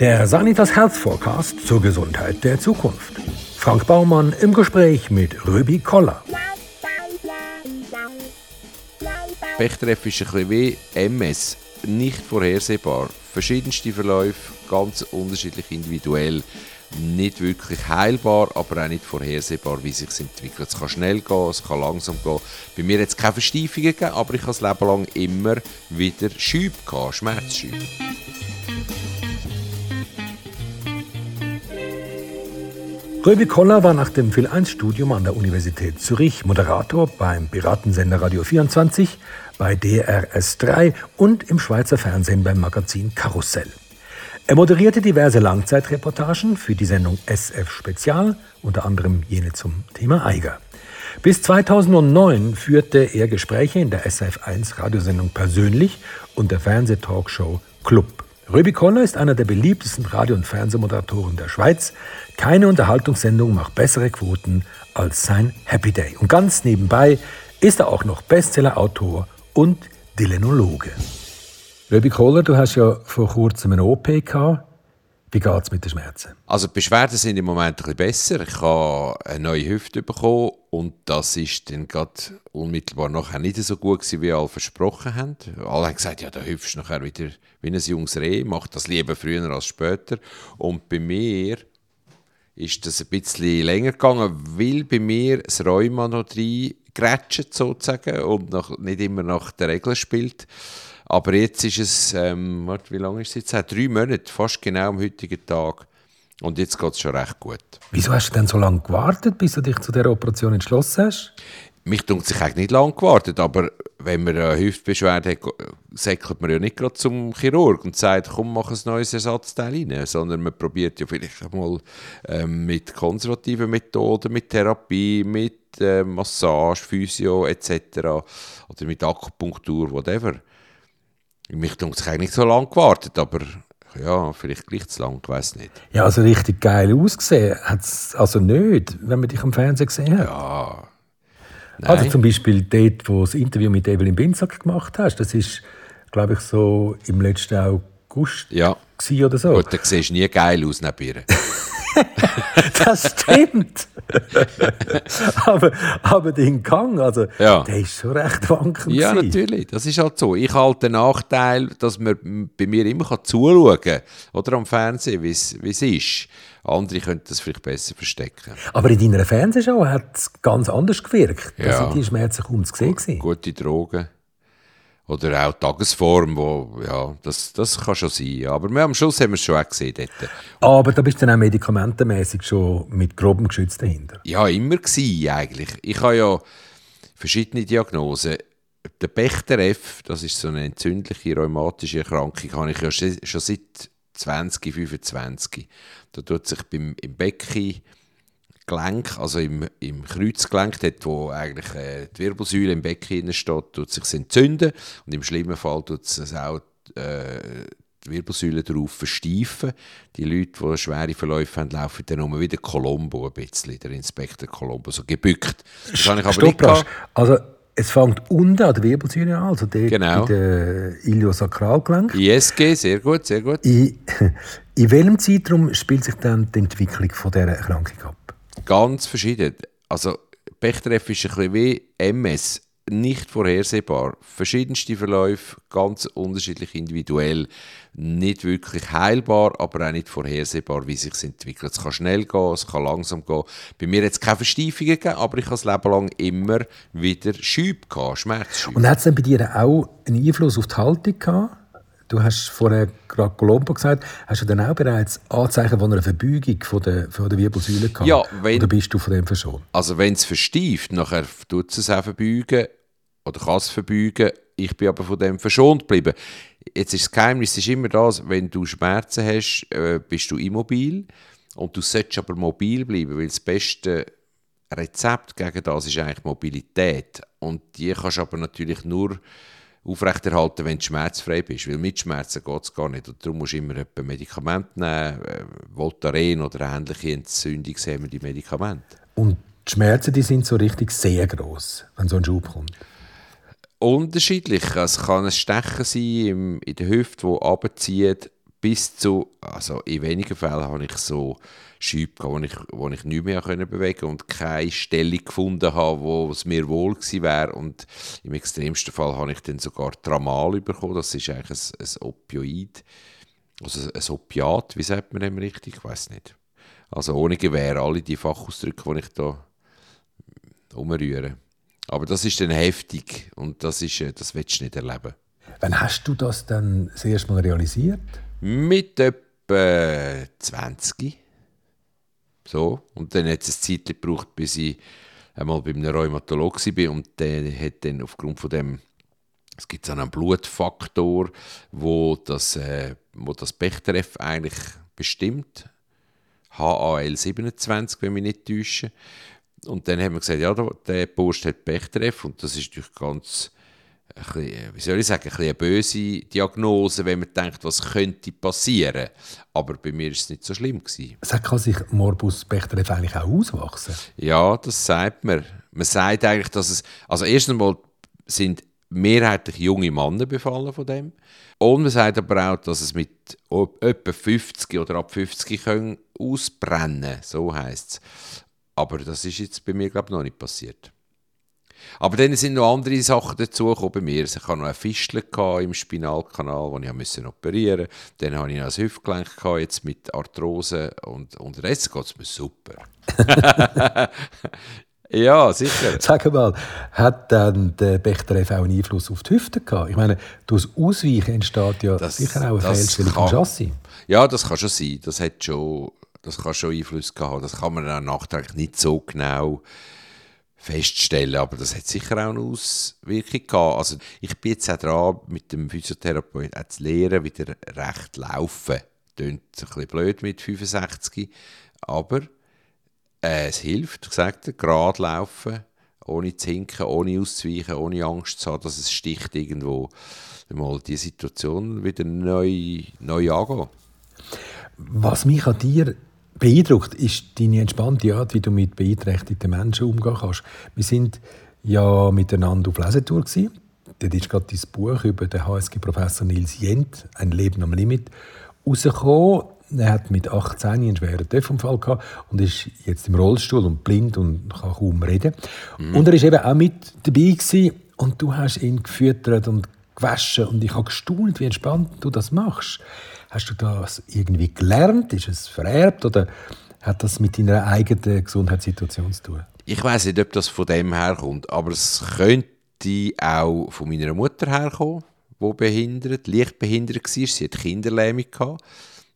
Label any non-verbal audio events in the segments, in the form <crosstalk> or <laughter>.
Der Sanitas Health Forecast zur Gesundheit der Zukunft. Frank Baumann im Gespräch mit Röbi Koller. Pechtreff ist ein bisschen wie MS, nicht vorhersehbar. Verschiedenste Verläufe, ganz unterschiedlich individuell. Nicht wirklich heilbar, aber auch nicht vorhersehbar, wie sich entwickelt. Es kann schnell gehen, es kann langsam gehen. Bei mir hat es keine Versteifungen gegeben, aber ich habe das Leben lang immer wieder Schübe gehabt, Schmerzschübe. Röbi Koller war nach dem Phil1-Studium an der Universität Zürich Moderator beim Piratensender Radio 24, bei DRS3 und im Schweizer Fernsehen beim Magazin Karussell. Er moderierte diverse Langzeitreportagen für die Sendung SF Spezial, unter anderem jene zum Thema Eiger. Bis 2009 führte er Gespräche in der SF1 Radiosendung persönlich und der Fernsehtalkshow Club. Röbi Koller ist einer der beliebtesten Radio- und Fernsehmoderatoren der Schweiz. Keine Unterhaltungssendung macht bessere Quoten als sein Happy Day. Und ganz nebenbei ist er auch noch Bestsellerautor und Dilenologe. Röbi Koller, du hast ja vor kurzem eine OP gehabt. Wie geht es mit den Schmerzen? Also die Beschwerden sind im Moment ein bisschen besser. Ich habe eine neue Hüfte bekommen und das ist dann gerade unmittelbar nachher nicht so gut gewesen, wie alle versprochen haben. Alle haben gesagt, ja, da hüpfst du nachher wieder wie ein junges Reh, mach das lieber früher als später. Und bei mir ist das ein bisschen länger gegangen, weil bei mir das Rheuma noch drin grätscht sozusagen und noch, nicht immer nach der Regel spielt. Aber jetzt ist es, ähm, warte, wie lange ist es jetzt? Drei Monate, fast genau am heutigen Tag. Und jetzt geht es schon recht gut. Wieso hast du denn so lange gewartet, bis du dich zu dieser Operation entschlossen hast? Mich tut sich eigentlich nicht lange gewartet, aber wenn man eine Hüftbeschwerde hat, säckelt man ja nicht gerade zum Chirurg und sagt, komm, mach ein neues Ersatzteil rein, sondern man probiert ja vielleicht einmal ähm, mit konservativen Methoden, mit Therapie, mit äh, Massage, Physio etc. oder mit Akupunktur, whatever. Mich tut sich eigentlich nicht so lange gewartet, aber ja, vielleicht gleich zu lang, ich weiß nicht. Ja, also richtig geil ausgesehen hat es also nicht, wenn man dich am Fernsehen gesehen hat. Ja. Nein. Also zum Beispiel dort, wo du das Interview mit Evelyn Binsack gemacht hast, das ist, glaube ich, so im letzten August ja. oder so. Gut, dann siehst du nie geil aus neben ihr. <laughs> <laughs> das stimmt. aber, aber den Gang, also, ja. der ist schon recht wankend. Ja, gewesen. natürlich. Das ist halt so. Ich halte den Nachteil, dass man bei mir immer zuschauen kann, oder am Fernsehen, wie es ist. Andere könnten das vielleicht besser verstecken. Aber in deiner Fernsehshow hat es ganz anders gewirkt. Da Ja. sind die Schmerzen kaum zu sehen. Gute Drogen. Oder auch Tagesform, wo, ja, das, das kann schon sein. Aber wir, am Schluss haben wir es schon auch gesehen dort. Aber da bist du dann auch medikamentenmäßig schon mit grobem Geschütz dahinter. Ja, immer gsi eigentlich. Ich habe ja verschiedene Diagnosen. Der Bechter F, das ist so eine entzündliche rheumatische Erkrankung, habe ich ja schon schon seit 20, 25. Da tut sich beim, im Becken Gelenk, also im, im Kreuzgelenk, dort wo eigentlich äh, die Wirbelsäule im Becken steht, tut sich entzünden und im schlimmen Fall tut es auch äh, die Wirbelsäule darauf versteifen. Die Leute, die schwere Verläufe haben, laufen dann nur wieder Colombo ein bisschen, der Inspektor Colombo, so gebückt. Das habe ich aber nicht Stopp, gehabt. Also, es fängt unten an der Wirbelsäule an, also dort Genau. der Iliosakralgelenk. ISG, sehr gut, sehr gut. In, <laughs> in welchem Zeitraum spielt sich dann die Entwicklung von dieser Erkrankung ab? Ganz verschieden. Also Bechtereff ist ein bisschen wie MS, nicht vorhersehbar. Verschiedenste Verläufe, ganz unterschiedlich individuell. Nicht wirklich heilbar, aber auch nicht vorhersehbar, wie sich entwickelt. Es kann schnell gehen, es kann langsam gehen. Bei mir hat es keine Versteifungen gegeben, aber ich habe das Leben lang immer wieder Schübe gehabt, Schmerzschübe. Und hat es dann bei dir auch einen Einfluss auf die Haltung gehabt? Du hast vorher gerade Colombo gesagt, hast du dann auch bereits Anzeichen von einer Verbeugung von der, von der Wirbelsäule gehabt? Ja, wenn- Oder bist du von dem verschont? Also wenn es versteift, nachher tut es auch verbeugen oder kann es verbeugen. Ich bin aber von dem verschont geblieben. Jetzt ist das Geheimnis ist immer das, wenn du Schmerzen hast, äh, bist du immobil und du solltest aber mobil bleiben, weil das beste Rezept gegen das ist eigentlich Mobilität. Und die kannst du aber natürlich nur aufrechterhalten, wenn du schmerzfrei bist, weil mit Schmerzen geht es gar nicht. Und darum musst du immer etwa Medikamente nehmen, äh, Voltaren oder ähnliche entzündungshemmende Medikamente. Und die Schmerzen die sind so richtig sehr groß, wenn so ein Schub kommt. unterschiedlich. Es kann ein Stechen sein in der Hüfte, wo abzieht, bis zu, also in wenigen Fällen habe ich so Schübe gehabt, wo ich, wo ich nicht mehr können bewegen und keine Stelle gefunden habe, wo es mir wohl gewesen wäre. Und im extremsten Fall habe ich dann sogar Tramal bekommen. Das ist eigentlich ein, ein Opioid, also ein Opiat, wie sagt man dem richtig? Ich weiß nicht. Also ohne Gewehr, alle die Fachausdrücke, die ich da umrühre. Aber das ist dann heftig und das, ist, äh, das willst du nicht erleben. Wann hast du das dann das erste Mal realisiert? Mit etwa 20. So. Und dann hat es eine Zeit gebraucht, bis ich einmal bei einem Rheumatologen war und der hat dann aufgrund von dem es gibt so einen Blutfaktor, wo das, äh, wo das Bechtereff eigentlich bestimmt. HAL27, wenn mich nicht täusche. Und dann haben wir gesagt, ja, der Post hat Bechtereff und das ist natürlich ganz bisschen, wie soll ich sagen, ein eine böse Diagnose, wenn man denkt, was könnte passieren. Aber bei mir war es nicht so schlimm. Gewesen. Kann sich Morbus Bechterew eigentlich auch auswachsen? Ja, das sagt man. Man sagt eigentlich, dass es, also erstens einmal sind mehrheitlich junge Männer befallen von dem. Und man sagt aber auch, dass es mit etwa 50 oder ab 50 können ausbrennen, so heisst es. Aber das ist jetzt bei mir, glaube ich, noch nicht passiert. Aber dann sind noch andere Sachen dazugekommen bei mir. Ich hatte noch ein Fischchen im Spinalkanal, das ich musste operieren musste. Dann hatte ich noch ein Hüftgelenk gehabt, jetzt mit Arthrose und, und Rest geht es mir super. <laughs> ja, sicher. Sag mal, hat dann der Bechterew auch einen Einfluss auf die Hüfte gehabt? Ich meine, durch das Ausweichen entsteht ja das, sicher auch eine Fehlstellung vom Chassis. Ja, das kann schon sein. Das, hat schon, das kann schon Einfluss gehabt. Das kann man dann nachträglich nicht so genau feststellen. Aber das hat sicher auch eine Auswirkung gehabt. Also ich bin jetzt auch dran, mit dem Physiotherapeuten auch zu lernen, wieder recht laufen. Klingt ein bisschen blöd mit 65, aber äh, es hilft, gesagt, gerade laufen, ohne zu hinken, ohne auszuweichen, ohne Angst zu haben, dass es sticht irgendwo, mal die Situation wieder neu, neu angehen. Was mich an dir beeindruckt ist deine entspannte Art, wie du mit beeinträchtigten Menschen umgehen kannst. Wir sind ja miteinander auf Lesetour gewesen. Dort ist gerade dein Buch über den HSG-Professor Nils Jent, «Ein Leben am Limit», rausgekommen. Er hat mit 18 einen schweren Töpfunfall gehabt und ist jetzt im Rollstuhl und blind und kann kaum reden. Mhm. Und er war eben auch mit dabei gewesen, und du hast ihn gefüttert und gewaschen und ich habe gestaunt, wie entspannt du das machst. Hast du das irgendwie gelernt? Ist es vererbt oder hat das mit deiner eigenen Gesundheitssituation zu tun? Ich weiß nicht, ob das von dem herkommt, aber es könnte auch von meiner Mutter herkommen, die behindert, leicht behindert war. Sie hatte Kinderlähmung,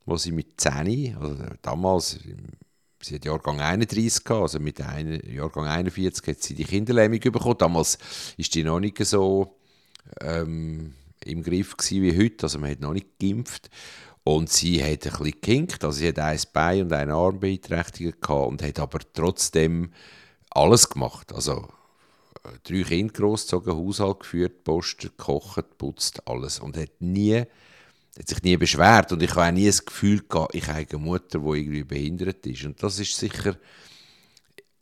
wo sie mit 10, also damals, sie hat Jahrgang 31 gehabt, also mit einem Jahrgang 41 hat sie die Kinderlähmung bekommen. Damals war die noch nicht so ähm, im Griff wie heute, also man hat noch nicht geimpft. Und sie hat ein bisschen gekinkt, also sie hat ein Bein und eine Armbeeinträchtigung gehabt und hat aber trotzdem alles gemacht. Also äh, drei Kinder großgezogen, Haushalt geführt, Posten, gekocht, putzt, alles. Und hat nie, hat sich nie beschwert. Und ich habe auch nie das Gefühl gehabt, ich habe eine Mutter, die irgendwie behindert ist. Und das ist sicher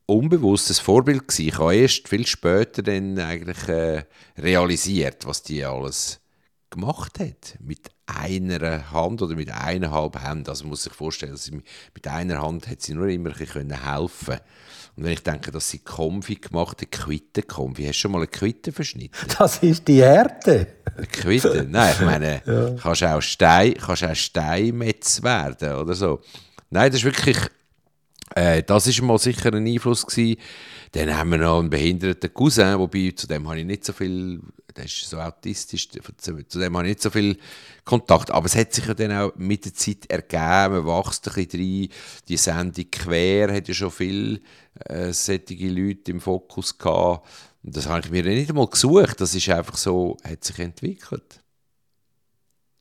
unbewusstes Vorbild gewesen. Ich habe erst viel später dann eigentlich äh, realisiert, was die alles gemacht hat. Mit einer Hand oder mit eineinhalb Händen. Also man muss sich vorstellen, dass sie mit einer Hand hat sie nur immer ein bisschen helfen Und wenn ich denke, dass sie Konfi gemacht hat, Quitte-Konfi, hast du schon mal eine Quitte verschnitten? <laughs> Das ist die Härte. Eine Quitte? Nein, ich meine, <laughs> ja. kannst auch Stein, kannst auch Steinmetz werden oder so. Nein, das ist wirklich, äh, das ist mal sicher ein Einfluss gewesen. Dann haben wir noch einen behinderten Cousin, wobei zu dem habe ich nicht so viel der ist so autistisch, zu, dem habe ich nicht so viel Kontakt. Aber es hat sich ja dann auch mit der Zeit ergeben, man wächst ein bisschen rein. Die Sendung «Quer» hat ja schon viele äh, solche Leute im Fokus gehabt. Das habe ich mir nicht einmal gesucht, das ist einfach so, hat sich entwickelt.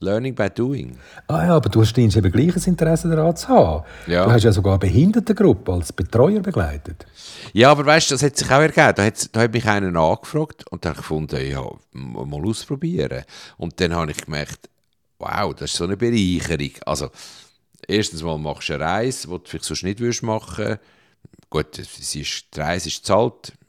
Learning by doing. Ah ja, aber du scheinst eben gleiches Interesse daran zu haben. Ja. Du hast ja sogar eine Behindertengruppe als Betreuer begleitet. Ja, aber weißt du, das hat sich auch ergeben. Da hat, da hat mich einer angefragt und dann gefunden, ja, mal ausprobieren. Und dann habe ich gemerkt, wow, das ist so eine Bereicherung. Also, erstens mal machst du eine Reise, die du vielleicht sonst nicht machen würdest gut, es ist, die Reise ist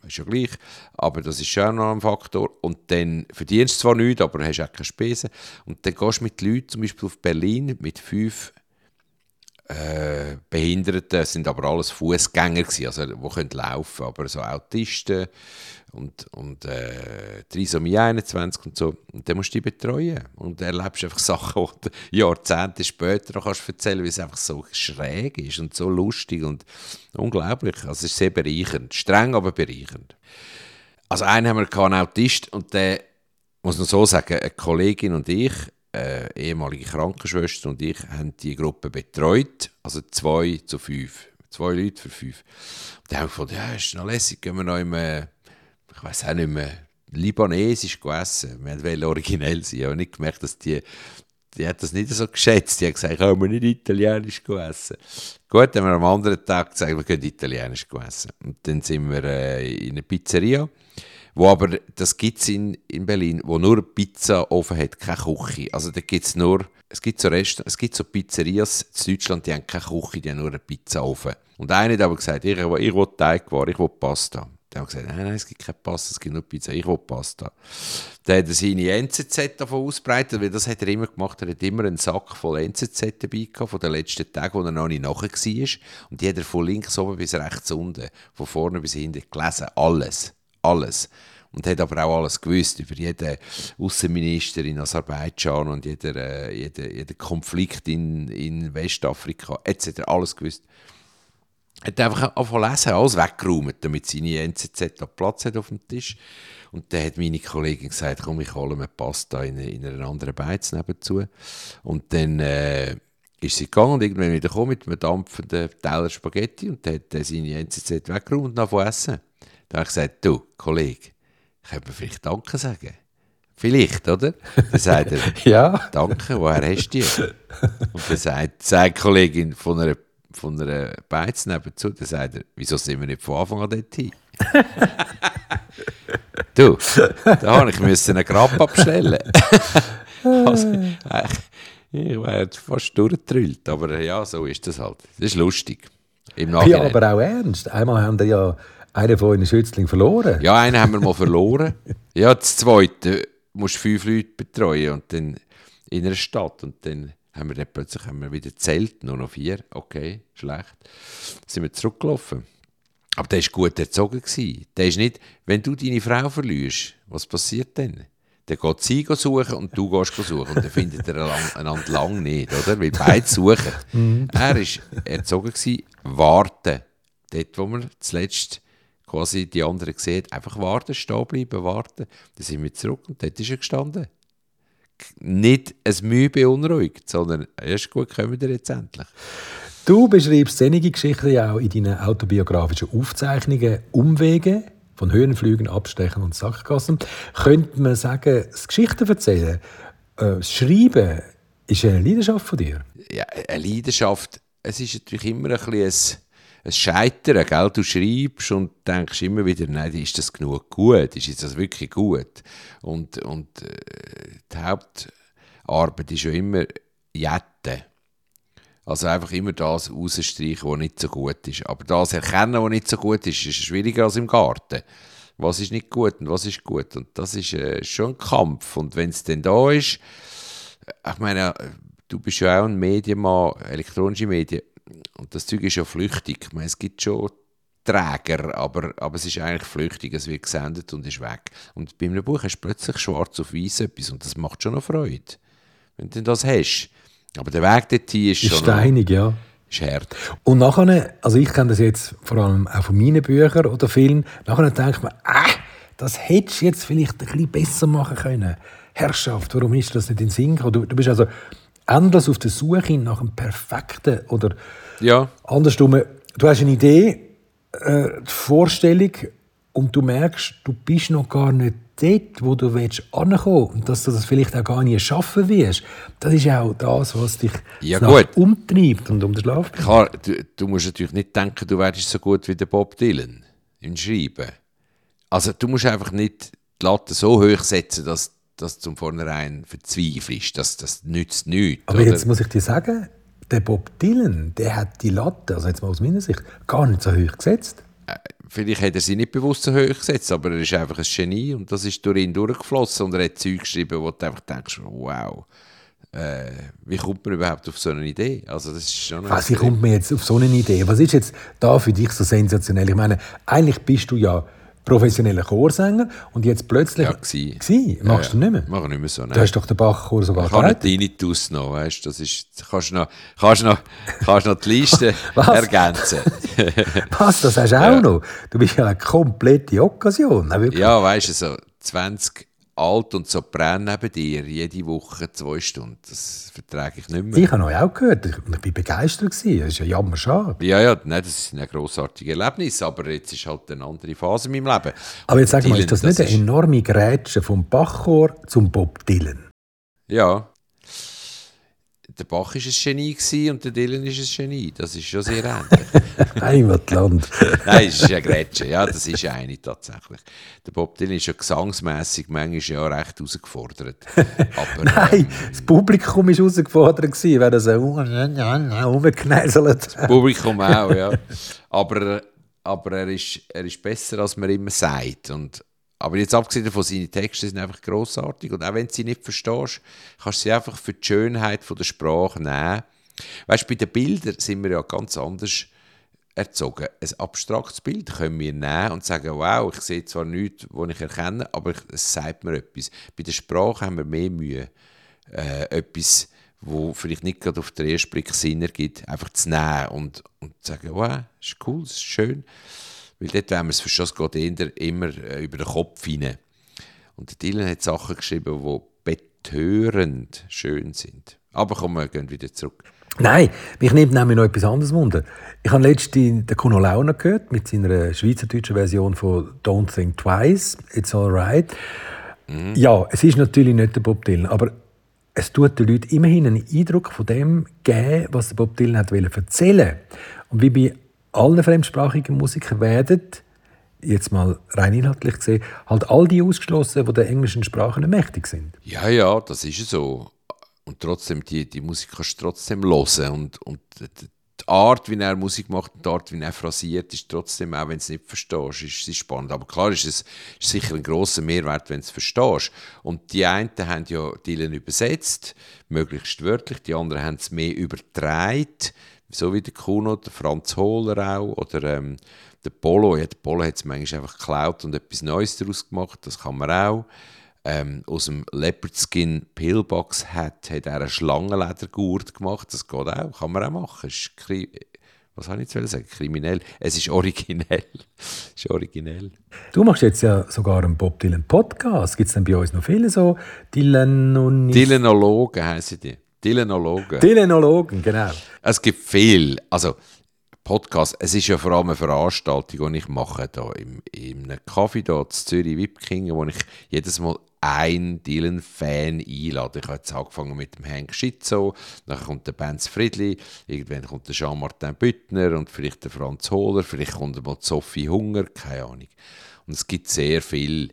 ist ja gleich, aber das ist schon noch ein Faktor. Und dann verdienst du zwar nichts, aber hast auch keine Spesen. Und dann gehst du mit Leuten, zum Beispiel auf Berlin, mit fünf äh, Behinderten, sind aber alles Fußgänger also die können laufen, aber so Autisten und, und äh, Trisomie 21 und so. Und dann musst du die betreuen und erlebst einfach <laughs> Sachen, die Jahrzehnte später noch kannst erzählen, wie es einfach so schräg ist und so lustig und unglaublich. Also es ist sehr bereichernd, streng, aber bereichernd. Also einen haben wir einen Autist und der muss man so sagen, eine Kollegin und ich äh, ehemalige Krankenschwester und ich haben die Gruppe betreut, also zwei zu fünf, zwei Leute für fünf. Und dann haben wir gedacht, ja, ist noch lässig, gehen wir noch im, äh, ich weiß auch nicht mehr, libanesisch essen. Wir wollten originell sein, aber nicht gemerkt, dass die, die hat das nicht so geschätzt. Die hat gesagt, können wir nicht italienisch essen. Gut, dann haben wir am anderen Tag gesagt, wir können italienisch essen. Und dann sind wir äh, in einer Pizzeria wo aber, das gibt es in, in Berlin, wo nur Pizza offen hat, keine Küche. Also da gibt es nur, es gibt so Rest, es gibt so Pizzerias in Deutschland, die haben keine Küche, die haben nur eine Pizza offen. Und einer hat aber gesagt, ich, ich will Teigware, ich will Pasta. Der hat gesagt, nein, nein, es gibt keine Pasta, es gibt nur Pizza, ich will Pasta. Dann hat er seine NZZ davon ausbreitet, weil das hat er immer gemacht, er hat immer einen Sack voll NZZ dabei gehabt, von den letzten Tagen, wo er noch nicht nachher war. Und die hat er von links oben bis rechts unten, von vorne bis hinten gelesen, alles alles. Und hat aber auch alles gewusst über jeden Außenminister in Aserbaidschan und jeden, äh, jeden, jeden Konflikt in, in Westafrika etc. Alles gewusst. Hat einfach angefangen alles weggeräumt, damit seine NZZ Platz hat auf dem Tisch. Und dann hat meine Kollegin gesagt, komm, ich hole mir Pasta in, in einer anderen Beiz nebenzu. Und dann äh, ist sie gegangen und irgendwann wieder mit einem dampfenden Teller Spaghetti und hat seine NZZ weggeräumt und angefangen essen. Da habe ich gesagt, du, Kollege, könnte mir vielleicht Danke sagen? Vielleicht, oder? Dann sagt er, <laughs> ja. Danke, woher hast du die? Und dann sagt, sagt die Kollegin von einer, von einer Beiz nebenzu, dann sagt er, wieso sind wir nicht von Anfang an dort hin? <laughs> du, da habe ich müssen einen Grab abstellen. <laughs> also, ich wäre fast durchgetrüllt, aber ja, so ist das halt. Das ist lustig. Im ja, aber auch ernst. Einmal haben wir ja einen von euren Schützlingen verloren? Ja, einen haben wir mal verloren. Ja, das zweite musst du fünf Leute betreuen und dann in einer Stadt und dann haben wir dann plötzlich haben wir wieder zählt, nur noch vier. Okay, schlecht. Dann sind wir zurückgelaufen. Aber der war gut erzogen. Gewesen. Der ist nicht, wenn du deine Frau verlierst, was passiert dann? Dann geht sie suchen und du gehst suchen. Und dann findet er einander lang nicht, oder? Weil beide suchen. Mhm. er war erzogen, gewesen, warten. Dort, wo wir zuletzt quasi die anderen gesehen, einfach warten, stehen bleiben, warten. Dann sind wir zurück und dort ist er gestanden. Nicht ein Mühe beunruhigt, sondern erst gut, kommen wir jetzt endlich. Du beschreibst einige Geschichten ja auch in deinen autobiografischen Aufzeichnungen Umwege von Höhenflügen, Abstechen und Sackgassen. Könnte man sagen, das Geschichten erzählen, äh, das Schreiben, ist eine Leidenschaft von dir? Ja, eine Leidenschaft. Es ist natürlich immer ein bisschen ein Scheitern, gell? Du schreibst und denkst immer wieder, nein, ist das genug gut? Ist das wirklich gut? Und, und äh, die Hauptarbeit ist ja immer Jetten. Also einfach immer das rausstreichen, was nicht so gut ist. Aber das erkennen, was nicht so gut ist, ist schwieriger als im Garten. Was ist nicht gut und was ist gut? Und das ist äh, schon ein Kampf. Und wenn es dann da ist, ich meine, du bist ja auch ein Medienmann, elektronische Medien, und das Zeug ist ja flüchtig. Ich meine, es gibt schon Träger, aber, aber es ist eigentlich flüchtig, es wird gesendet und ist weg. Und bei einem Buch hast du plötzlich schwarz auf weiß etwas und das macht schon noch Freude, wenn du das hast. Aber der Weg dorthin ist, ist schon steinig, noch, ja. Ist hart. Und nachher, also ich kenne das jetzt vor allem auch von meinen Büchern oder Filmen, nachher denkt man, ah, das hättest du jetzt vielleicht ein bisschen besser machen können. Herrschaft, warum ist das nicht in Sinn Du, du bist also endlos auf der Suche nach einem perfekten oder ja. andersrum, du hast eine Idee, äh, die Vorstellung und du merkst, du bist noch gar nicht dort, wo du willst ankommen und dass du das vielleicht auch gar nicht schaffen wirst. Das ist auch das, was dich ja, umtreibt und um den Schlaf bringt. Klar, du, du, musst natürlich nicht denken, du wärst so gut wie der Bob Dylan im Schreiben. Also du musst einfach nicht die Latte so hoch setzen, dass dass du zum vornherein verzweifelst. Das, das nützt nichts. Aber oder? jetzt muss ich dir sagen, der Bob Dylan, der hat die Latte, also jetzt mal aus meiner Sicht, gar nicht so hoch gesetzt. Äh, vielleicht hat er sie nicht bewusst so hoch gesetzt, aber er ist einfach ein Genie und das ist durch ihn durchgeflossen und er hat Zeug geschrieben, wo du einfach denkst, wow, äh, wie kommt man überhaupt auf so eine Idee? Also das ist schon Was, wie kommt man jetzt auf so eine Idee? Was ist jetzt da für dich so sensationell? Ich meine, eigentlich bist du ja professioneller Chorsänger und jetzt plötzlich... Ja, gsi. Gsi? Machst ja, du nicht mehr? Mach ich nicht mehr so, nein. Du hast doch den Bachchor sogar Ich habe einen Tinnitus noch, weißt du, das ist, kannst du noch, kannst noch, <laughs> kannst noch die Liste <laughs> ergänzen. <laughs> Was, das hast du auch noch? Du bist ja eine komplette Occasion. Ja, weißt du, so 20 alt und Sopran neben dir, jede Woche zwei Stunden. Das vertrage ich nicht mehr. Ich habe euch auch gehört. Ich war begeistert. Das ist ja jammer schade. Ja, ja, nein, das ist ein grossartiges Erlebnis, aber jetzt ist halt eine andere Phase in meinem Leben. Aber jetzt sag mal, ist das, das nicht eine enorme Grätsche vom Bachchor zum Bob Dylan? Ja, der Bach war ein Genie und der Dylan ist ein Genie. Das ist schon sehr ähnlich. <laughs> Heimatland. <laughs> Nein, es ist ja Grätsche. Ja, das ist eine tatsächlich. Der Bob Dylan ist ja gesangsmässig manchmal ja recht herausgefordert. <laughs> Aber, Nein, ähm, das Publikum war herausgefordert, wenn er so rumknäselt. Das Publikum auch, ja. Aber, aber er, ist, er ist besser, als man immer sagt. Und aber jetzt abgesehen davon, seine Texte sind einfach großartig und auch wenn du sie nicht verstehst, kannst du sie einfach für die Schönheit der Sprache nehmen. Weißt du, bei den Bildern sind wir ja ganz anders erzogen. Ein abstraktes Bild können wir nehmen und sagen, wow, ich sehe zwar nichts, was ich erkenne, aber es sagt mir etwas. Bei der Sprache haben wir mehr Mühe, äh, etwas, wo vielleicht nicht gerade auf den ersten Blick Sinn ergibt, einfach zu nehmen und, und zu sagen, wow, ist cool, ist schön. Weil dort, wenn man es versteht, geht eher immer äh, über den Kopf hinein. Und der Dylan hat Sachen geschrieben, die betörend schön sind. Aber kommen wir gehen wieder zurück. Nein, mich nimmt nämlich noch etwas anderes wunder. Ich habe letztens den Kuno Launer gehört mit seiner schweizerdeutschen Version von Don't Think Twice, It's Alright. Mhm. Ja, es ist natürlich nicht der Bob Dylan, aber es tut den Leuten immerhin einen Eindruck von dem geben, was Bob Dylan hat erzählen Und wie bei allen fremdsprachigen Musikern werden, jetzt mal rein inhaltlich gesehen, halt all die ausgeschlossen, die der englischen Sprache nicht mächtig sind. Ja, ja, das ist so. Und trotzdem, die, die Musik kannst du trotzdem hören. Und, und die Art, wie er Musik macht, die Art, wie er phrasiert, ist trotzdem, auch wenn du es nicht verstehst, ist, ist spannend. Aber klar ist es ist sicher ein grosser Mehrwert, wenn du es verstehst. Und die einen haben ja Dylan übersetzt, möglichst wörtlich, die anderen haben es mehr übertragen so wie der Kuno, der Franz Hohler auch oder ähm, der Polo. Ja, der Polo hat es manchmal einfach geklaut und etwas Neues daraus gemacht, das kann man auch. Ähm, aus dem Leopard Skin Pillbox hat, hat er einen Schlangenledergurt gemacht, das geht auch, kann man auch machen. Ist was soll ich jetzt sagen? Kriminell. Es ist originell. es <laughs> ist originell. Du machst jetzt ja sogar einen Bob Dylan Podcast. Gibt es denn bei uns noch viele so Dylan Dylanologen heißen die. Dylanologen. Dylanologen, genau. Es gibt viel. Also, Podcast, es ist ja vor allem eine Veranstaltung, die ich mache hier im, einem Café hier in Zürich, Wip King, wo ich jedes Mal einen Dylan-Fan einlade. Ich habe jetzt angefangen mit dem Hank Schitzo, dann kommt der Benz Friedli, irgendwann kommt der Jean-Martin Büttner und vielleicht der Franz Hohler, vielleicht kommt mal Sophie Hunger, keine Ahnung. Und es gibt sehr viel.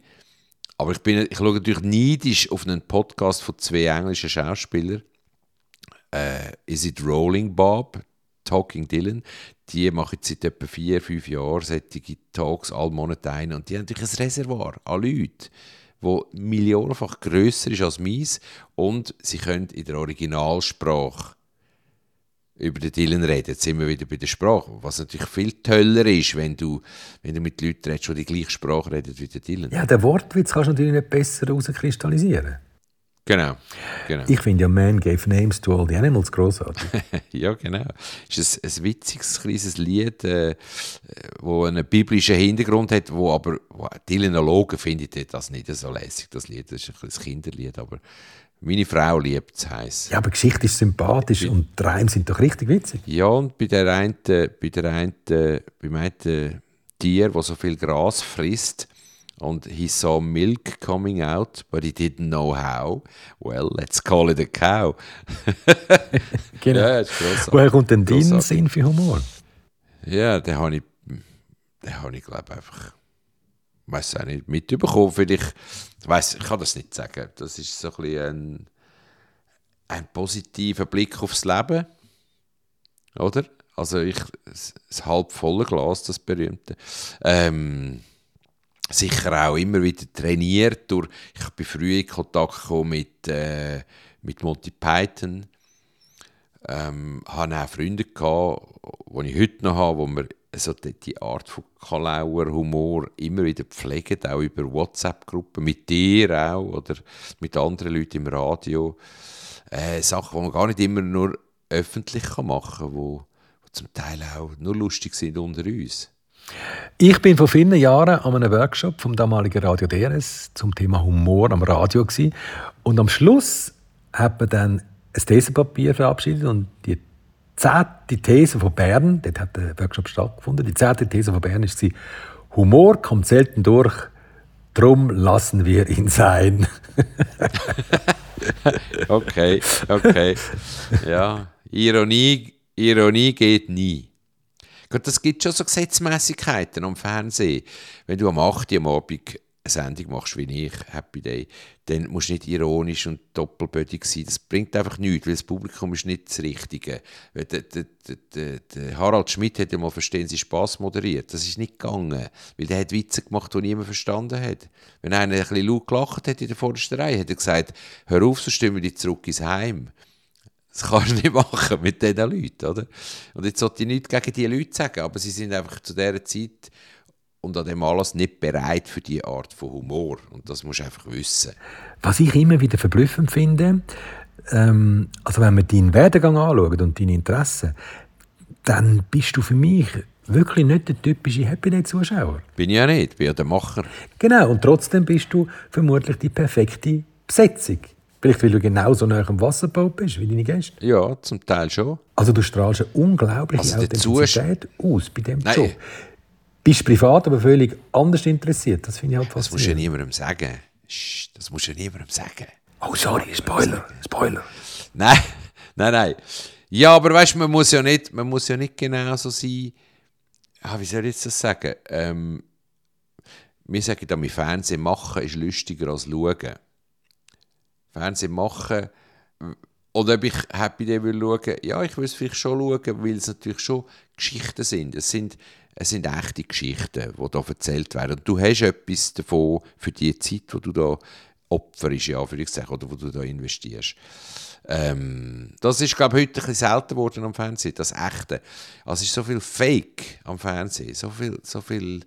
Aber ich, bin, ich schaue natürlich neidisch auf einen Podcast von zwei englischen Schauspielern, äh, Is It Rolling Bob, Talking Dylan, die machen seit etwa vier, fünf Jahren solche Talks alle Monate ein und die haben natürlich ein Reservoir an Leuten, wo millionenfach grösser ist als meins und sie können in der Originalsprache über den Dylan reden. Jetzt sind wir wieder bei der Sprache. Was natürlich viel toller ist, wenn du, wenn du mit Leuten redest, die die gleiche Sprache reden wie der Dylan. Ja, den Wortwitz kannst du natürlich nicht besser herauskristallisieren. Genau, genau. Ich finde ja Man Gave Names to All the Animals großartig. <laughs> ja, genau. Es ist ein, ein witziges, kleines Lied, äh, wo einen biblischen Hintergrund hat, wo aber wo die Linologen finden das nicht so lässig, das Lied. Das ist ein Kinderlied, aber meine Frau liebt es, heisst Ja, aber Geschichte ist sympathisch bei, und die Reime sind doch richtig witzig. Ja, und bei der einen, bei der einen, beim einen Tier, das so viel Gras frisst, und he saw milk coming out, but he didn't know how. Well, let's call it a cow. <laughs> genau. Ja, Woher kommt denn dein Sinn für Humor? Ja, den habe ich, den habe ich glaube einfach, weiß auch nicht, mitbekommen. Vielleicht, ich weiß, ich kann das nicht sagen. Das ist so ein bisschen ein, ein positiver Blick aufs Leben. oder? Also ich, das halb volle Glas, das berühmte. Ähm, sicher auch immer wieder trainiert durch, ich bin früh in Kontakt gekommen mit, äh, mit Monty Python, ähm, habe auch Freunde gehabt, die ich heute noch habe, wo wir so die, die Art von Kalauer Humor immer wieder pflegen, auch über WhatsApp-Gruppen, mit dir auch oder mit anderen Leuten im Radio. Äh, Sachen, die man gar nicht immer nur öffentlich machen kann, wo zum Teil auch nur lustig sind unter uns. Ich bin vor vielen Jahren an einem Workshop vom damaligen Radio DRS zum Thema Humor am Radio gewesen. und am Schluss hat man dann ein Thesenpapier verabschiedet und die zehnte These von Bern, dort hat der Workshop stattgefunden, die zehnte These von Bern war, Humor kommt selten durch, drum lassen wir ihn sein. <laughs> okay, okay. Ja, Ironie, Ironie geht nie. Gut, das gibt schon so Gesetzmäßigkeiten am Fernsehen. Wenn du am 8. Uhr am Abend eine Sendung machst wie ich, Happy Day, dann musst du nicht ironisch und doppelbödig sein. Das bringt einfach nichts, weil das Publikum ist nicht das Richtige. Der, der, der, der Harald Schmidt hat ja mal «Verstehen Sie Spass» moderiert. Das ist nicht gegangen, weil der hat Witze gemacht, die niemand verstanden hat. Wenn einer ein bisschen laut gelacht hat in der vordersten Reihe, hat er gesagt, hör auf, so stimmen die zurück ins Heim. Das kannst du nicht machen mit diesen Leuten, oder? Und jetzt sollte ich nichts gegen diese Leute sagen, aber sie sind einfach zu dieser Zeit und an dem alles nicht bereit für diese Art von Humor. Und das musst du einfach wissen. Was ich immer wieder verblüffend finde, ähm, also wenn man deinen Werdegang anschaut und deine Interessen, dann bist du für mich wirklich nicht der typische Happy Day-Zuschauer. Bin ich ja nicht, bin ja der Macher. Genau, und trotzdem bist du vermutlich die perfekte Besetzung. Vielleicht, weil du genauso nah am Wasserbau bist wie deine Gäste. Ja, zum Teil schon. Also du strahlst eine unglaubliche also Authentizität aus bei diesem Job bist privat aber völlig anders interessiert. Das finde ich halt faszinierend. Das musst du ja niemandem sagen. Das musst du ja niemandem sagen. Oh, sorry, Spoiler, Spoiler. Nein, <laughs> nein, nein. Ja, aber weißt du, man muss ja nicht, man muss ja nicht genau so sein. Ah, wie soll ich jetzt das sagen? Ähm, wir sagen mit Fernsehen machen ist lustiger als schauen. Fernsehen machen, oder ob ich Happy Day will schauen, ja, ich will es vielleicht schon schauen, weil es natürlich schon Geschichten sind. Es sind es sind echte Geschichten, die hier erzählt werden. Und du hast etwas davon für die Zeit, die du da opferst, ja, für oder wo du da investierst. Ähm, das ist, glaube ich, heute ein bisschen selten geworden am Fernsehen, das Echte. Also es ist so viel Fake am Fernsehen, so viel, so viel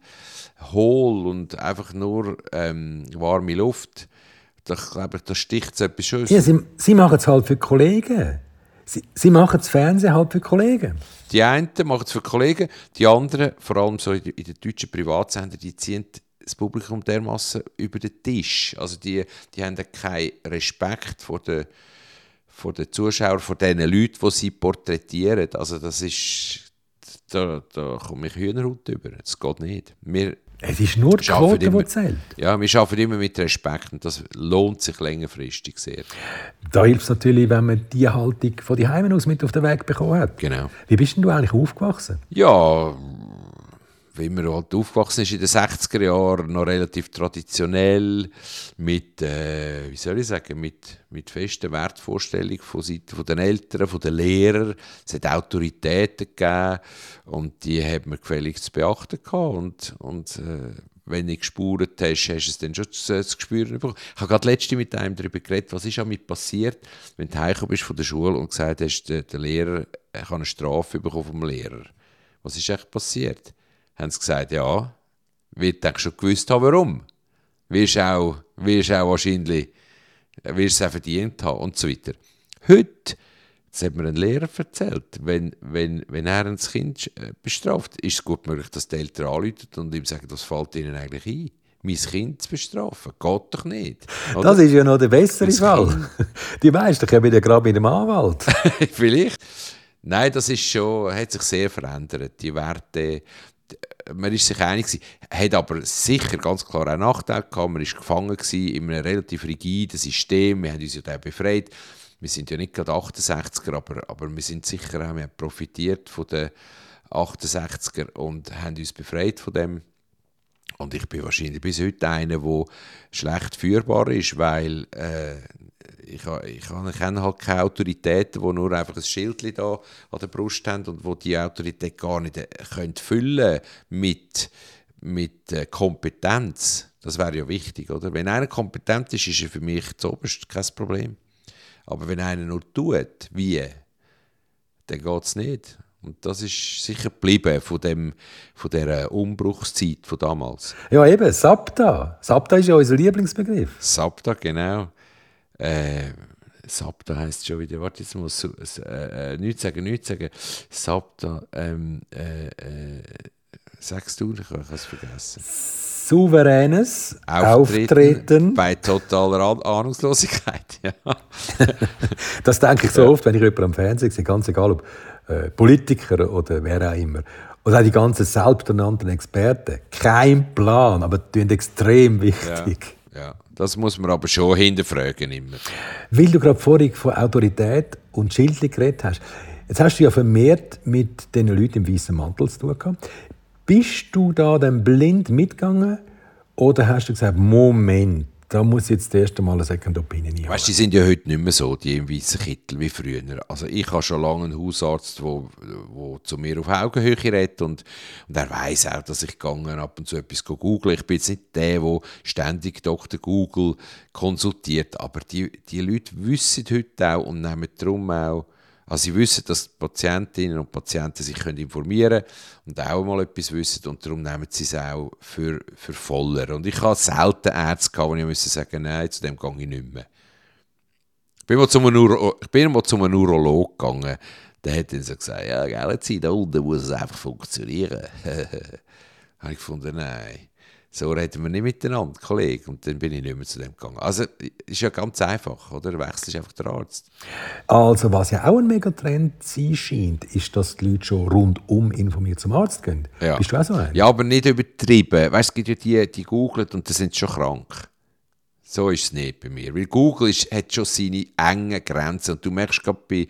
Hohl und einfach nur ähm, warme Luft. Da, glaube ich, da sticht es etwas Schönes. Ja, sie, sie machen es halt für Kollegen. Sie, sie machen das Fernsehen halt für Kollegen. Die einen machen es für Kollegen, die anderen, vor allem so in, den deutschen Privatsendern, die ziehen das Publikum dermaßen über den Tisch. Also die, die haben keinen Respekt vor den, vor den Zuschauern, vor den Leuten, die sie porträtieren. Also das ist, da, da komme ich Hühnerhaut über. Das geht nicht. Wir, es ist nur die Quote, die zählt. Ja, wir arbeiten immer mit Respekt und das lohnt sich längerfristig sehr. Da hilft es natürlich, wenn man die Haltung von die Heimen aus mit auf den Weg bekommen hat. Genau. Wie bist denn du eigentlich aufgewachsen? Ja, wie man halt aufgewachsen ist in den 60er Jahren, noch relativ traditionell, mit, äh, wie soll ich sagen, mit, mit festen Wertvorstellungen von Seiten der Eltern, von den Lehrern. Es hat Autoritäten gegeben und die hat man gefällig zu beachten gehabt. Und, und äh, wenn du gespürt hast, hast du es dann schon zu, zu spüren bekommen. Ich habe gerade letzte mit einem darüber geredet, was ist damit passiert, wenn du heimgekommen bist von der Schule und gesagt hast, der, der Lehrer kann eine Strafe bekommen vom Lehrer. Was ist echt passiert? Haben sie gesagt, ja, wird du schon gewusst haben, warum. Wirst auch, wirst auch wahrscheinlich, wirst es auch verdient haben und so weiter. Heute, das hat mir ein Lehrer erzählt, wenn, wenn, wenn er ein Kind äh, bestraft, ist es gut möglich, dass die Eltern anrufen und ihm sagen, was fällt ihnen eigentlich ein? mein Kind zu bestrafen. Geht doch nicht. Oder? Das ist ja noch der bessere Fall. <laughs> Die meisten kommen ja gerade mit dem Anwalt. <laughs> Vielleicht. Nein, das ist schon, hat sich sehr verändert. Die Werte, man ist sich einig gewesen, hat aber sicher ganz klar einen Nachteil gehabt. Man war gefangen in einem relativ rigiden System. Wir haben uns ja da befreit. Wir sind ja nicht gerade 68er, aber, aber wir sind sicher auch, wir haben profitiert von den 68er und haben uns befreit von dem. Und ich bin wahrscheinlich bis heute einer, der schlecht führbar ist, weil äh, ich, ich, ich kenne halt keine Autoritäten, die nur einfach ein Schild da an der Brust haben und wo die Autorität gar nicht äh, können füllen mit, mit äh, Kompetenz. Das wäre ja wichtig, oder? Wenn einer kompetent ist, ist er für mich zuoberst kein Problem. Aber wenn einer nur tut, wie, dann geht es nicht. Und das ist sicher geblieben von, dem, von dieser Umbruchszeit von damals. Ja, eben, Sabta. Sabta ist ja unser Lieblingsbegriff. Sabta, genau. Äh, Sabta heisst schon wieder, warte, jetzt muss ich äh, äh, nichts sagen, nichts sagen. Sabta, ähm, äh, äh, sagst du, ich habe es vergessen. Souveränes Auftreten, Auftreten. bei totaler Ahnungslosigkeit. <laughs> Ja. <laughs> das denke ich so oft, wenn ich jemanden am Fernsehen sehe, ganz egal ob äh, Politiker oder wer auch immer. Und auch die ganzen selbsternannten Experten. Kein Plan, aber die sind extrem wichtig. Ja, ja, das muss man aber schon hinterfragen immer. Weil du gerade vorhin von Autorität und Schildli geredet hast. Jetzt hast du ja vermehrt mit den Leuten im weißen Mantel zu tun gehabt. Bist du da dann blind mitgegangen oder hast du gesagt, Moment, da muss ich jetzt das erste Mal eine Second Opinion haben. Weißt, die sind ja heute nicht mehr so, die im weißen Kittel wie früher. Also ich habe schon lange einen Hausarzt, der wo, wo zu mir auf Augenhöhe redet und, und er weiß auch, dass ich gegangen ab und zu etwas google. Ich bin jetzt nicht der, der ständig Dr. Google konsultiert, aber die, die Leute wissen heute auch und nehmen darum auch also sie wissen, dass Patientinnen und Patienten sich informieren können und auch mal etwas wissen und darum nehmen sie es auch für, für voller. Und ich habe selten Ärzte gehabt, die ich sagen nein, zu dem gehe ich nicht mehr. Ich bin mal zu einem, zu einem Neurolog gegangen, der hat dann so gesagt, ja, gell, da unten muss es einfach funktionieren. <laughs> habe ich gefunden, nein so reden wir nicht miteinander, Kollege. Und dann bin ich nicht mehr zu dem gegangen. Also, ist ja ganz einfach, oder? Du wechselst einfach den Arzt. Also, was ja auch ein Megatrend sein scheint, ist, dass die Leute schon rundum informiert zum Arzt gehen. Ja. Bist du auch so ein? Ja, aber nicht übertrieben. Weißt du, es gibt ja die, die googeln und die sind schon krank. So ist es nicht bei mir. Weil Google ist, hat schon seine engen Grenzen. Und du merkst gerade bei,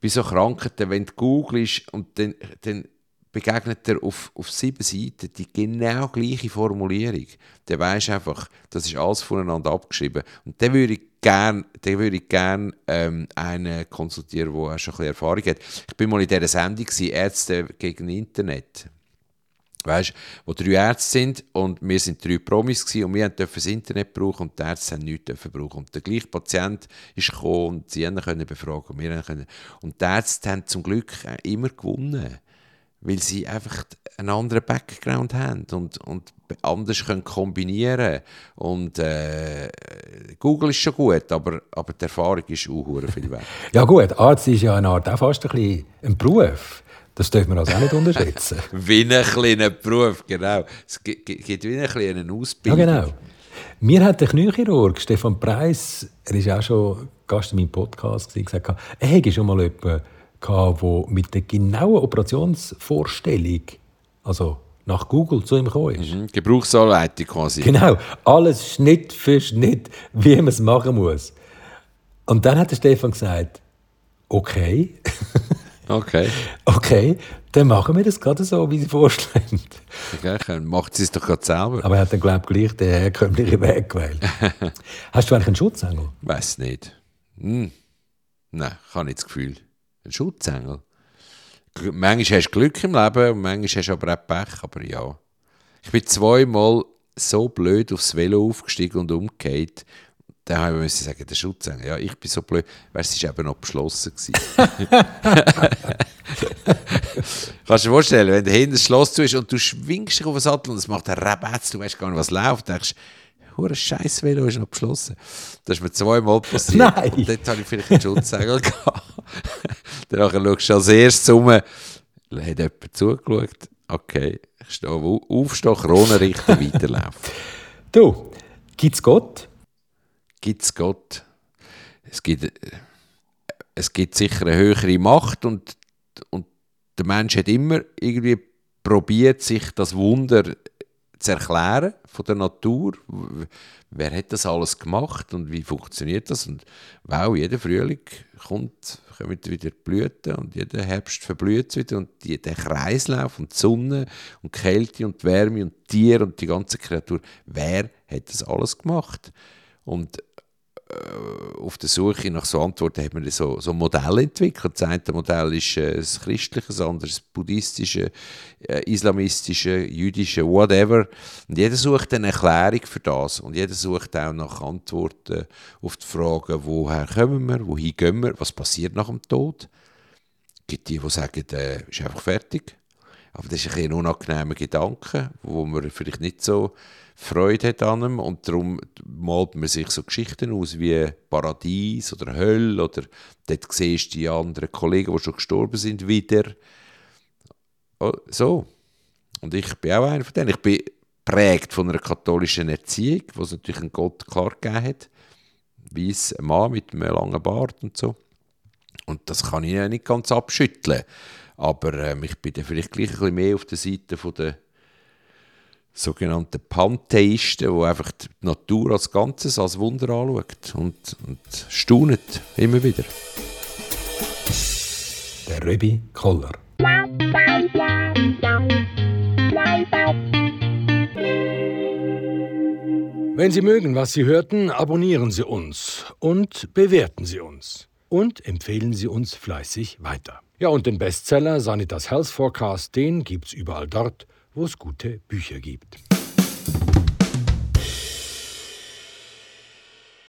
bei so Krankheiten, wenn du googelst und dann, dann begegnet er auf, auf sieben Seiten die genau gleiche Formulierung. Der weiß einfach, das ist alles voneinander abgeschrieben. Und den würde ich gerne gern, ähm, einen konsultieren, der auch schon ein bisschen Erfahrung hat. Ich bin mal in dieser Sendung, Ärzte gegen Internet. Weißt, wo drei Ärzte sind und wir sind drei Promis gewesen, und wir dürfen das Internet brauchen und die Ärzte haben nichts dürfen brauchen. Und der gleiche Patient ist gekommen und sie können befragen und wir können. Und die Ärzte haben zum Glück immer gewonnen weil sie einfach einen anderen Background haben und, und anders können kombinieren und äh, Google ist schon gut, aber, aber die Erfahrung ist auch viel wert. <laughs> ja gut, Arzt ist ja eine Art auch fast ein, bisschen ein Beruf. Das dürfen wir also auch nicht unterschätzen. <laughs> wie ein kleiner Beruf, genau. Es gibt wie ein kleinen Ausbildung. Ja, genau. Mir hat der Kniechirurg Stefan Preis, er ist auch schon Gast in meinem Podcast, gesagt, er hätte schon mal jemanden der mit der genauen Operationsvorstellung, also nach Google zu ihm gekommen ist. Mhm, Gebrauchsanleitung quasi. Genau, alles Schnitt für Schnitt, wie man es machen muss. Und dann hat der Stefan gesagt, okay. <laughs> Okay. okay, dann machen wir das gerade so, wie Sie vorschlagen. Okay, macht sie es doch gerade selber. Aber er hat dann, glaube ich, gleich den herkömmlichen <laughs> Weg gewählt. <laughs> Hast du eigentlich einen Schutzengel? Weiß nicht. Hm. Nein, ich habe nicht das Gefühl ein Schutzengel. Manchmal hast du Glück im Leben und manchmal hast du aber auch Pech, aber ja. Ich bin zweimal so blöd aufs Velo aufgestiegen und umgekehrt. Dann habe ich sagen, der Schutzengel. Ja, ich bin so blöd. Weißt du, es war eben noch beschlossen. <laughs> Kannst du dir vorstellen, wenn du hinten das Schloss zu ist und du schwingst dich auf den Sattel und es macht einen Rabatz, du weißt gar nicht, was läuft, denkst hure scheiß Velo ist noch beschlossen. Das ist mir zweimal passiert. <laughs> Nein. Und dort habe ich vielleicht einen Schutzsegel <laughs> gehabt. Dann schaust du als erstes um, hat jemand zugeschaut, okay, ich stehe auf, aufstehen, Krone richten, <laughs> weiterlaufen. Du, gibt es Gott? Gibt es Gott? Es gibt, es gibt sicher eine höhere Macht und, und der Mensch hat immer irgendwie probiert, sich das Wunder zu erklären von der Natur. Wer hat das alles gemacht und wie funktioniert das? Und wow, jeder Frühling kommt, kommen wieder Blüten und jeder Herbst verblüht es wieder und der Kreislauf und die Sonne und die Kälte und die Wärme und die Tiere und die ganze Kreatur. Wer hat das alles gemacht? Und auf der Suche nach so Antworten hat man so, so Modelle entwickelt. Das eine Modell ist äh, das christliche, das andere das buddhistische, äh, islamistische, jüdische, whatever. Und jeder sucht eine Erklärung für das. Und jeder sucht auch nach Antworten auf die Fragen, woher kommen wir, wohin gehen wir, was passiert nach dem Tod. Es gibt die, die sagen, äh, ist einfach fertig. Aber das ist ein, unangenehmer Gedanke, wo man vielleicht nicht so Freude hat an ihm und darum malt man sich so Geschichten aus wie Paradies oder Hölle oder dort siehst du die anderen Kollegen, die schon gestorben sind, wieder. Oh, so. Und ich bin auch einer von denen. Ich bin prägt von einer katholischen Erziehung, wo es natürlich einen Gott klar gegeben hat. Weiss ein Mann mit einem langen Bart und so. Und das kann ich ja nicht ganz abschütteln. Aber ähm, ich bin dann vielleicht gleich ein bisschen mehr auf der Seite von der sogenannten Pantheisten, die einfach die Natur als Ganzes, als Wunder anschaut und, und staunet immer wieder. Der Röbi Koller. Wenn Sie mögen, was Sie hörten, abonnieren Sie uns und bewerten Sie uns. Und empfehlen Sie uns fleißig weiter. Ja, und den Bestseller Sanitas Health Forecast, den gibt's überall dort, wo es gute Bücher gibt.